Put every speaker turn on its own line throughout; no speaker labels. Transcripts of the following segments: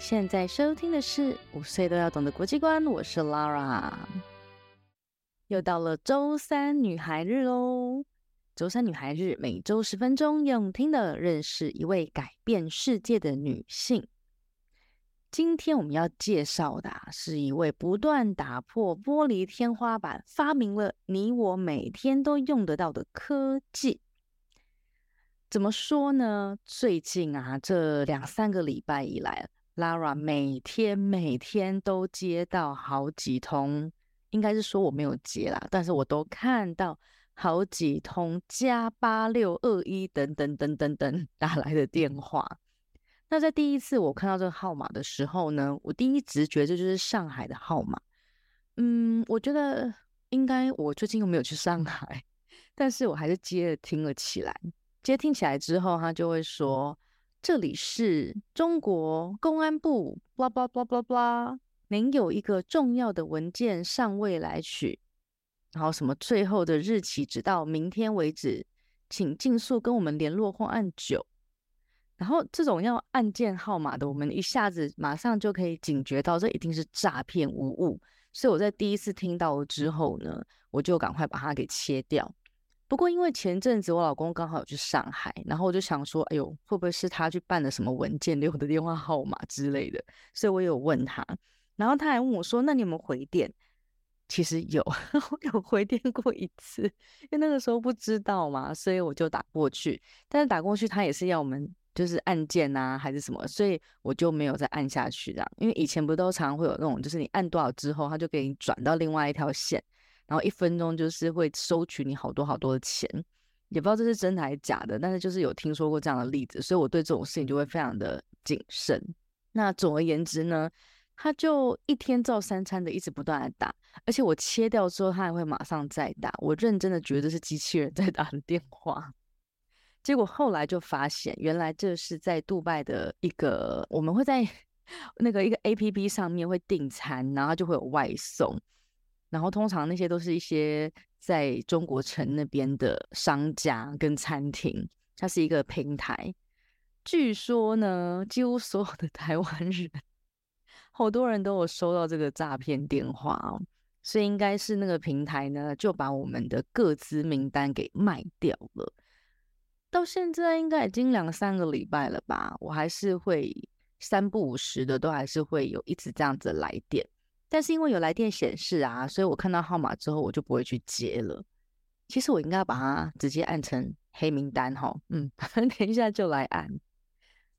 现在收听的是《五岁都要懂的国际观》，我是 Lara。又到了周三女孩日喽！周三女孩日，每周十分钟，用听的认识一位改变世界的女性。今天我们要介绍的是一位不断打破玻璃天花板，发明了你我每天都用得到的科技。怎么说呢？最近啊，这两三个礼拜以来，Lara 每天每天都接到好几通，应该是说我没有接啦，但是我都看到好几通加八六二一等等等等等打来的电话。那在第一次我看到这个号码的时候呢，我第一直觉这就是上海的号码。嗯，我觉得应该我最近又没有去上海，但是我还是接了听了起来。接听起来之后，他就会说：“这里是中国公安部，blah blah blah blah blah，您有一个重要的文件尚未来取，然后什么最后的日期直到明天为止，请尽速跟我们联络或按九。”然后这种要按键号码的，我们一下子马上就可以警觉到这一定是诈骗无误，所以我在第一次听到之后呢，我就赶快把它给切掉。不过，因为前阵子我老公刚好有去上海，然后我就想说，哎呦，会不会是他去办了什么文件，留我的电话号码之类的？所以我有问他，然后他还问我说：“那你有没有回电？”其实有，我有回电过一次，因为那个时候不知道嘛，所以我就打过去。但是打过去，他也是要我们就是按键啊，还是什么，所以我就没有再按下去这样。因为以前不都常会有那种，就是你按多少之后，他就给你转到另外一条线。然后一分钟就是会收取你好多好多的钱，也不知道这是真的还是假的，但是就是有听说过这样的例子，所以我对这种事情就会非常的谨慎。那总而言之呢，他就一天照三餐的一直不断的打，而且我切掉之后，他还会马上再打。我认真的觉得是机器人在打的电话，结果后来就发现，原来这是在杜拜的一个，我们会在 那个一个 APP 上面会订餐，然后就会有外送。然后通常那些都是一些在中国城那边的商家跟餐厅，它是一个平台。据说呢，几乎所有的 台湾人，好多人都有收到这个诈骗电话哦，所以应该是那个平台呢，就把我们的个资名单给卖掉了。到现在应该已经两三个礼拜了吧，我还是会三不五时的，都还是会有一直这样子来电。但是因为有来电显示啊，所以我看到号码之后，我就不会去接了。其实我应该要把它直接按成黑名单哈。嗯，等一下就来按。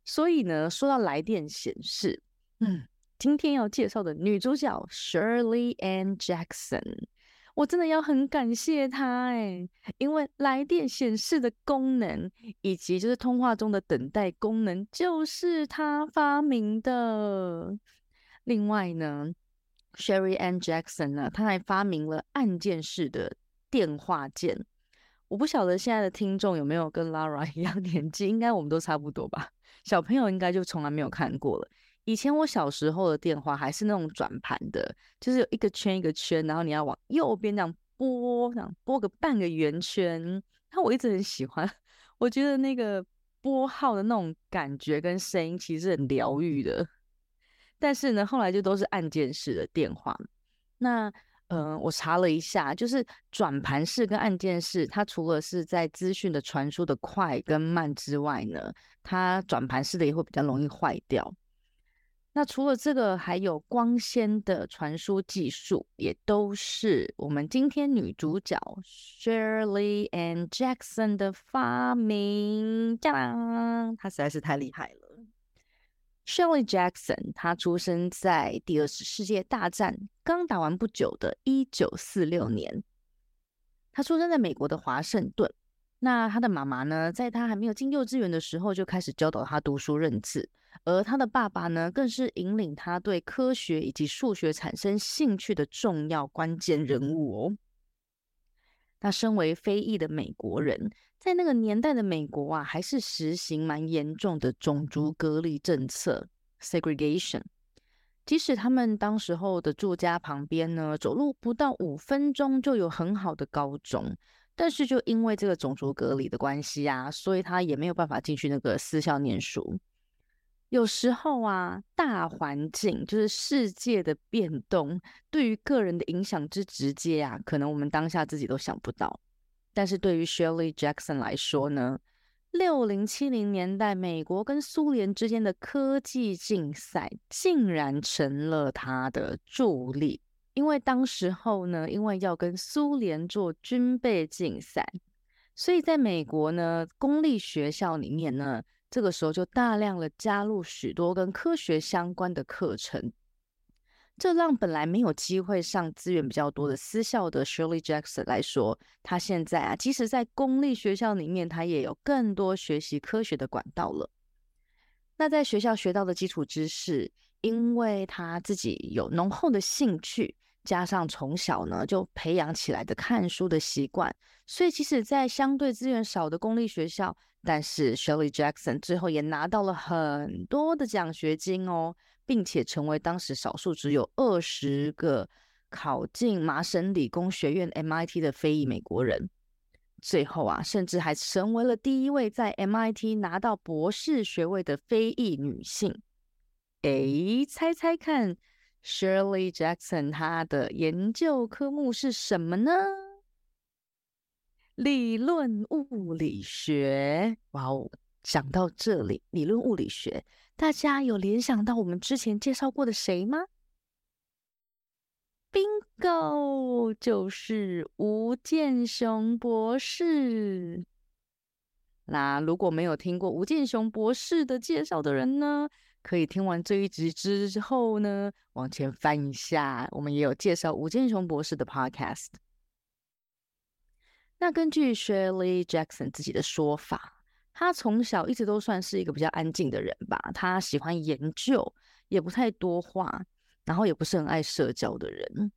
所以呢，说到来电显示，嗯，今天要介绍的女主角 Shirley Ann Jackson，我真的要很感谢她哎，因为来电显示的功能以及就是通话中的等待功能，就是她发明的。另外呢。Sherry Ann Jackson 呢，他还发明了按键式的电话键。我不晓得现在的听众有没有跟 Lara 一样年纪，应该我们都差不多吧。小朋友应该就从来没有看过了。以前我小时候的电话还是那种转盘的，就是有一个圈一个圈，然后你要往右边这样拨，这样拨个半个圆圈。那我一直很喜欢，我觉得那个拨号的那种感觉跟声音其实很疗愈的。但是呢，后来就都是按键式的电话。那，嗯、呃，我查了一下，就是转盘式跟按键式，它除了是在资讯的传输的快跟慢之外呢，它转盘式的也会比较容易坏掉。那除了这个，还有光纤的传输技术，也都是我们今天女主角 Shirley and Jackson 的发明。当当，她实在是太厉害了。Shirley Jackson，她出生在第二次世界大战刚打完不久的一九四六年。她出生在美国的华盛顿。那她的妈妈呢，在她还没有进幼稚园的时候就开始教导她读书认字，而她的爸爸呢，更是引领她对科学以及数学产生兴趣的重要关键人物哦。那身为非裔的美国人，在那个年代的美国啊，还是实行蛮严重的种族隔离政策 （segregation）。即使他们当时候的住家旁边呢，走路不到五分钟就有很好的高中，但是就因为这个种族隔离的关系啊，所以他也没有办法进去那个私校念书。有时候啊，大环境就是世界的变动，对于个人的影响之直接啊，可能我们当下自己都想不到。但是对于 Shirley Jackson 来说呢，六零七零年代美国跟苏联之间的科技竞赛，竟然成了他的助力。因为当时候呢，因为要跟苏联做军备竞赛，所以在美国呢，公立学校里面呢，这个时候就大量的加入许多跟科学相关的课程。这让本来没有机会上资源比较多的私校的 Shirley Jackson 来说，他现在啊，即使在公立学校里面，他也有更多学习科学的管道了。那在学校学到的基础知识，因为他自己有浓厚的兴趣。加上从小呢就培养起来的看书的习惯，所以即使在相对资源少的公立学校，但是 Shirley Jackson 最后也拿到了很多的奖学金哦，并且成为当时少数只有二十个考进麻省理工学院 MIT 的非裔美国人。最后啊，甚至还成为了第一位在 MIT 拿到博士学位的非裔女性。诶，猜猜看？Shirley Jackson，她的研究科目是什么呢？理论物理学。哇哦，讲到这里，理论物理学，大家有联想到我们之前介绍过的谁吗？Bingo，就是吴健雄博士。那如果没有听过吴健雄博士的介绍的人呢？可以听完这一集之后呢，往前翻一下，我们也有介绍吴健雄博士的 podcast。那根据 Shirley Jackson 自己的说法，他从小一直都算是一个比较安静的人吧，他喜欢研究，也不太多话，然后也不是很爱社交的人。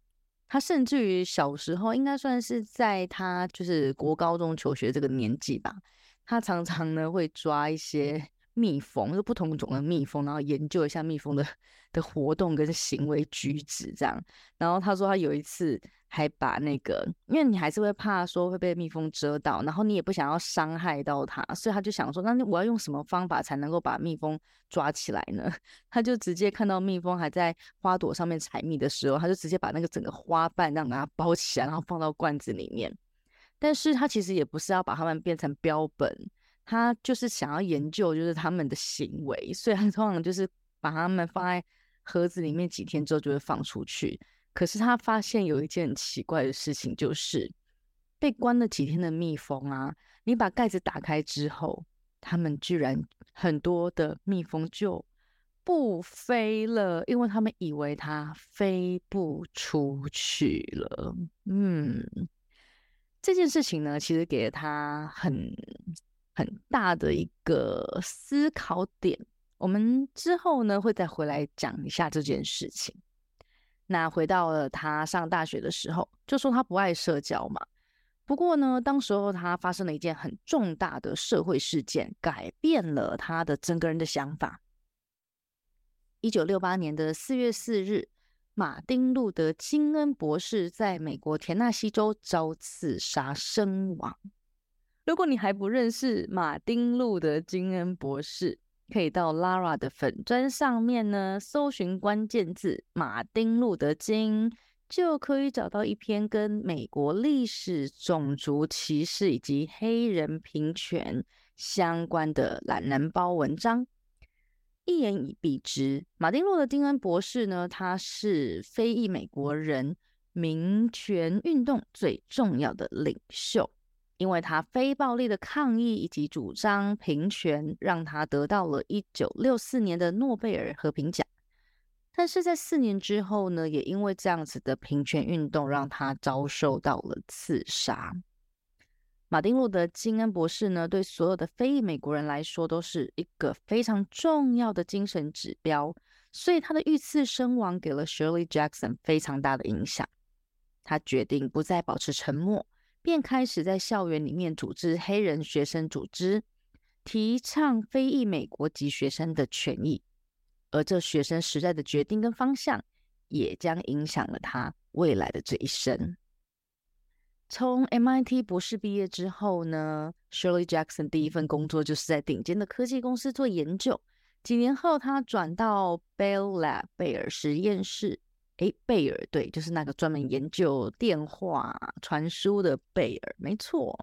他甚至于小时候，应该算是在他就是国高中求学这个年纪吧，他常常呢会抓一些。蜜蜂就不同种的蜜蜂，然后研究一下蜜蜂的的活动跟行为举止这样。然后他说他有一次还把那个，因为你还是会怕说会被蜜蜂蛰到，然后你也不想要伤害到它，所以他就想说，那我要用什么方法才能够把蜜蜂抓起来呢？他就直接看到蜜蜂还在花朵上面采蜜的时候，他就直接把那个整个花瓣让它包起来，然后放到罐子里面。但是他其实也不是要把它们变成标本。他就是想要研究，就是他们的行为，所以他通常就是把他们放在盒子里面几天之后就会放出去。可是他发现有一件很奇怪的事情，就是被关了几天的蜜蜂啊，你把盖子打开之后，他们居然很多的蜜蜂就不飞了，因为他们以为它飞不出去了。嗯，这件事情呢，其实给了他很。很大的一个思考点，我们之后呢会再回来讲一下这件事情。那回到了他上大学的时候，就说他不爱社交嘛。不过呢，当时候他发生了一件很重大的社会事件，改变了他的整个人的想法。一九六八年的四月四日，马丁·路德·金恩博士在美国田纳西州遭刺杀身亡。如果你还不认识马丁·路德·金恩博士，可以到 Lara 的粉砖上面呢，搜寻关键字“马丁·路德·金”，就可以找到一篇跟美国历史、种族歧视以及黑人平权相关的懒人包文章。一言以蔽之，马丁·路德·金恩博士呢，他是非裔美国人民权运动最重要的领袖。因为他非暴力的抗议以及主张平权，让他得到了一九六四年的诺贝尔和平奖。但是在四年之后呢，也因为这样子的平权运动，让他遭受到了刺杀。马丁·路德·金恩博士呢，对所有的非裔美国人来说，都是一个非常重要的精神指标。所以他的遇刺身亡，给了 Shirley Jackson 非常大的影响。他决定不再保持沉默。便开始在校园里面组织黑人学生组织，提倡非裔美国籍学生的权益。而这学生时代的决定跟方向，也将影响了他未来的这一生。从 MIT 博士毕业之后呢，Shirley Jackson 第一份工作就是在顶尖的科技公司做研究。几年后，他转到 Bell Lab 贝尔实验室。诶，贝尔对，就是那个专门研究电话传输的贝尔，没错。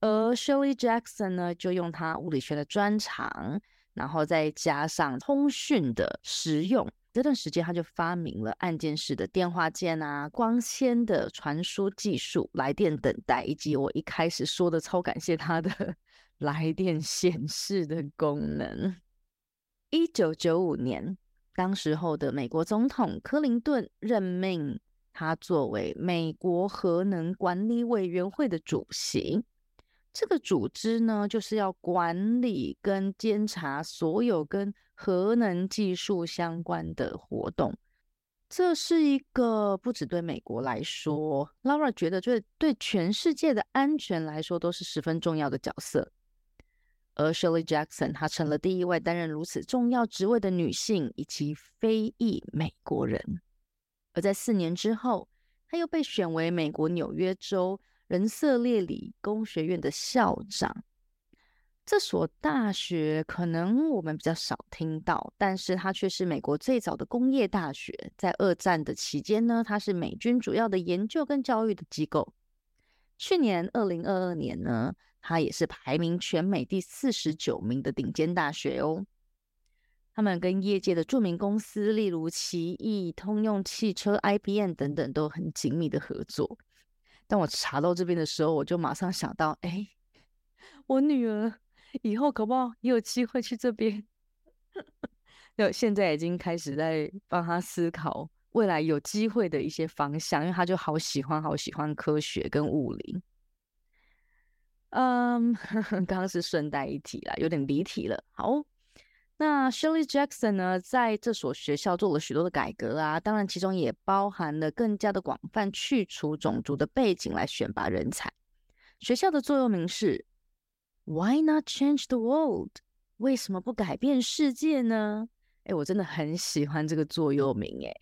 而 Shirley Jackson 呢，就用他物理学的专长，然后再加上通讯的实用，这段时间他就发明了按键式的电话键啊，光纤的传输技术，来电等待，以及我一开始说的超感谢他的来电显示的功能。一九九五年，当时候的美国总统克林顿任命他作为美国核能管理委员会的主席。这个组织呢，就是要管理跟监察所有跟核能技术相关的活动。这是一个不只对美国来说，Laura 觉得对对全世界的安全来说都是十分重要的角色。而 Shirley Jackson，她成了第一位担任如此重要职位的女性以及非裔美国人。而在四年之后，她又被选为美国纽约州人色列理工学院的校长。这所大学可能我们比较少听到，但是它却是美国最早的工业大学。在二战的期间呢，它是美军主要的研究跟教育的机构。去年二零二二年呢，它也是排名全美第四十九名的顶尖大学哦。他们跟业界的著名公司，例如奇异、通用汽车、IBM 等等，都很紧密的合作。当我查到这边的时候，我就马上想到，哎，我女儿以后可不好也有机会去这边。就现在已经开始在帮她思考未来有机会的一些方向，因为她就好喜欢、好喜欢科学跟物理。嗯，刚刚是顺带一提啦，有点离题了。好，那 Shirley Jackson 呢，在这所学校做了许多的改革啊，当然其中也包含了更加的广泛去除种族的背景来选拔人才。学校的座右铭是 “Why not change the world？” 为什么不改变世界呢？哎，我真的很喜欢这个座右铭。哎，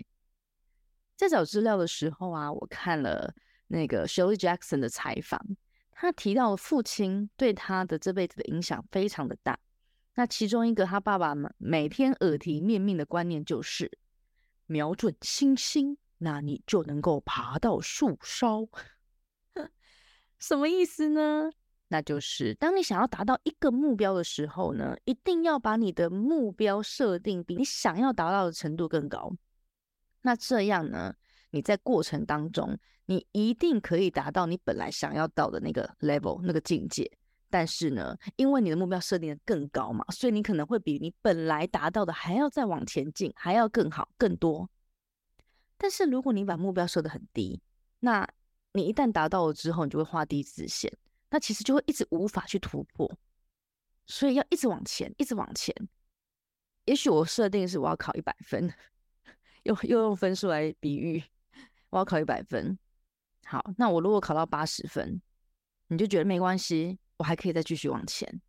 在找资料的时候啊，我看了那个 Shirley Jackson 的采访。他提到父亲对他的这辈子的影响非常的大。那其中一个，他爸爸每天耳提面命的观念就是：瞄准星星，那你就能够爬到树梢。什么意思呢？那就是当你想要达到一个目标的时候呢，一定要把你的目标设定比你想要达到的程度更高。那这样呢，你在过程当中，你一定可以达到你本来想要到的那个 level 那个境界，但是呢，因为你的目标设定的更高嘛，所以你可能会比你本来达到的还要再往前进，还要更好、更多。但是如果你把目标设得很低，那你一旦达到了之后，你就会画地自限，那其实就会一直无法去突破，所以要一直往前，一直往前。也许我设定是我要考一百分，又又用分数来比喻，我要考一百分。好，那我如果考到八十分，你就觉得没关系，我还可以再继续往前。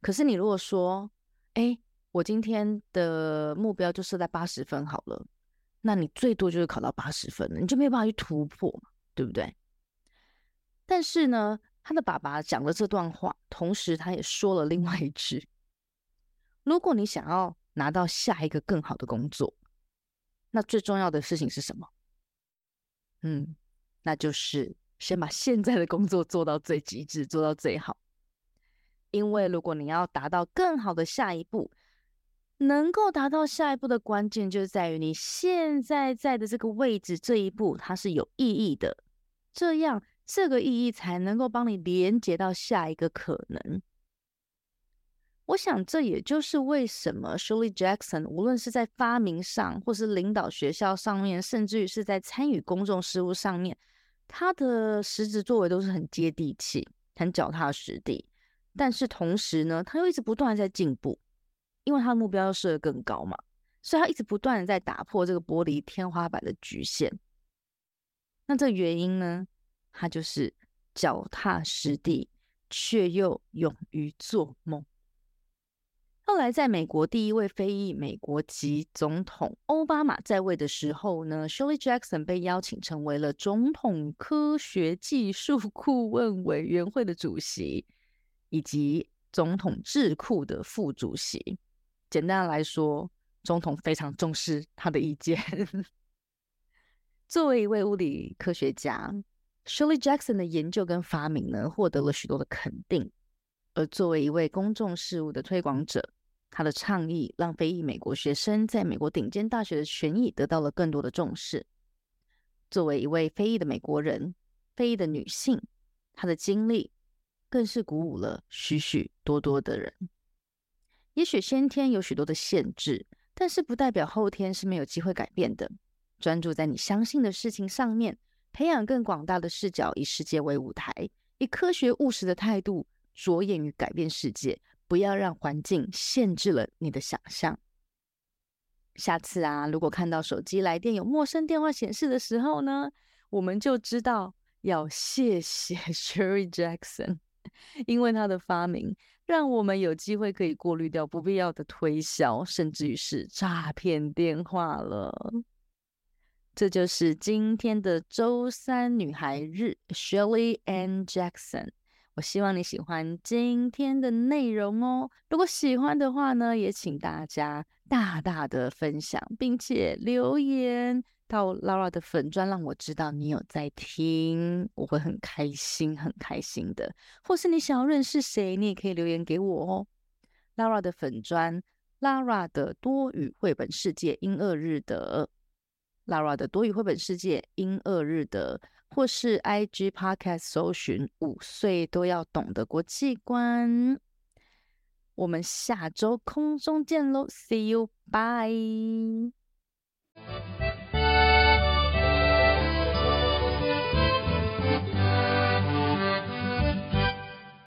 可是你如果说，哎，我今天的目标就设在八十分好了，那你最多就是考到八十分了，你就没有办法去突破，对不对？但是呢，他的爸爸讲了这段话，同时他也说了另外一句：如果你想要拿到下一个更好的工作，那最重要的事情是什么？嗯。那就是先把现在的工作做到最极致，做到最好。因为如果你要达到更好的下一步，能够达到下一步的关键，就是在于你现在在的这个位置，这一步它是有意义的。这样，这个意义才能够帮你连接到下一个可能。我想，这也就是为什么 Shirley Jackson 无论是在发明上，或是领导学校上面，甚至于是在参与公众事务上面，他的实质作为都是很接地气、很脚踏实地。但是同时呢，他又一直不断在进步，因为他的目标要设得更高嘛，所以他一直不断的在打破这个玻璃天花板的局限。那这原因呢，他就是脚踏实地，却又勇于做梦。后来，在美国第一位非裔美国籍总统奥巴马在位的时候呢，Shirley Jackson 被邀请成为了总统科学技术 顾问委员会的主席，以及总统智库的副主席。简单来说，总统非常重视他的意见。作为一位物理科学家，Shirley Jackson 的研究跟发明呢，获得了许多的肯定。而作为一位公众事务的推广者，他的倡议让非裔美国学生在美国顶尖大学的权益得到了更多的重视。作为一位非裔的美国人，非裔的女性，她的经历更是鼓舞了许许多多的人。也许先天有许多的限制，但是不代表后天是没有机会改变的。专注在你相信的事情上面，培养更广大的视角，以世界为舞台，以科学务实的态度着眼于改变世界，不要让环境限制了你的想象。下次啊，如果看到手机来电有陌生电话显示的时候呢，我们就知道要谢谢 Shirley Jackson，因为他的发明，让我们有机会可以过滤掉不必要的推销，甚至于是诈骗电话了。这就是今天的周三女孩日，Shirley Ann Jackson。我希望你喜欢今天的内容哦。如果喜欢的话呢，也请大家大大的分享，并且留言到 Laura 的粉砖，让我知道你有在听，我会很开心，很开心的。或是你想要认识谁，你也可以留言给我哦。Laura 的粉砖，Laura 的多语绘本世界，英二日德，Laura 的多语绘本世界，英二日德。或是 IG Podcast 搜寻五岁都要懂的国际观，我们下周空中见喽，See you，bye。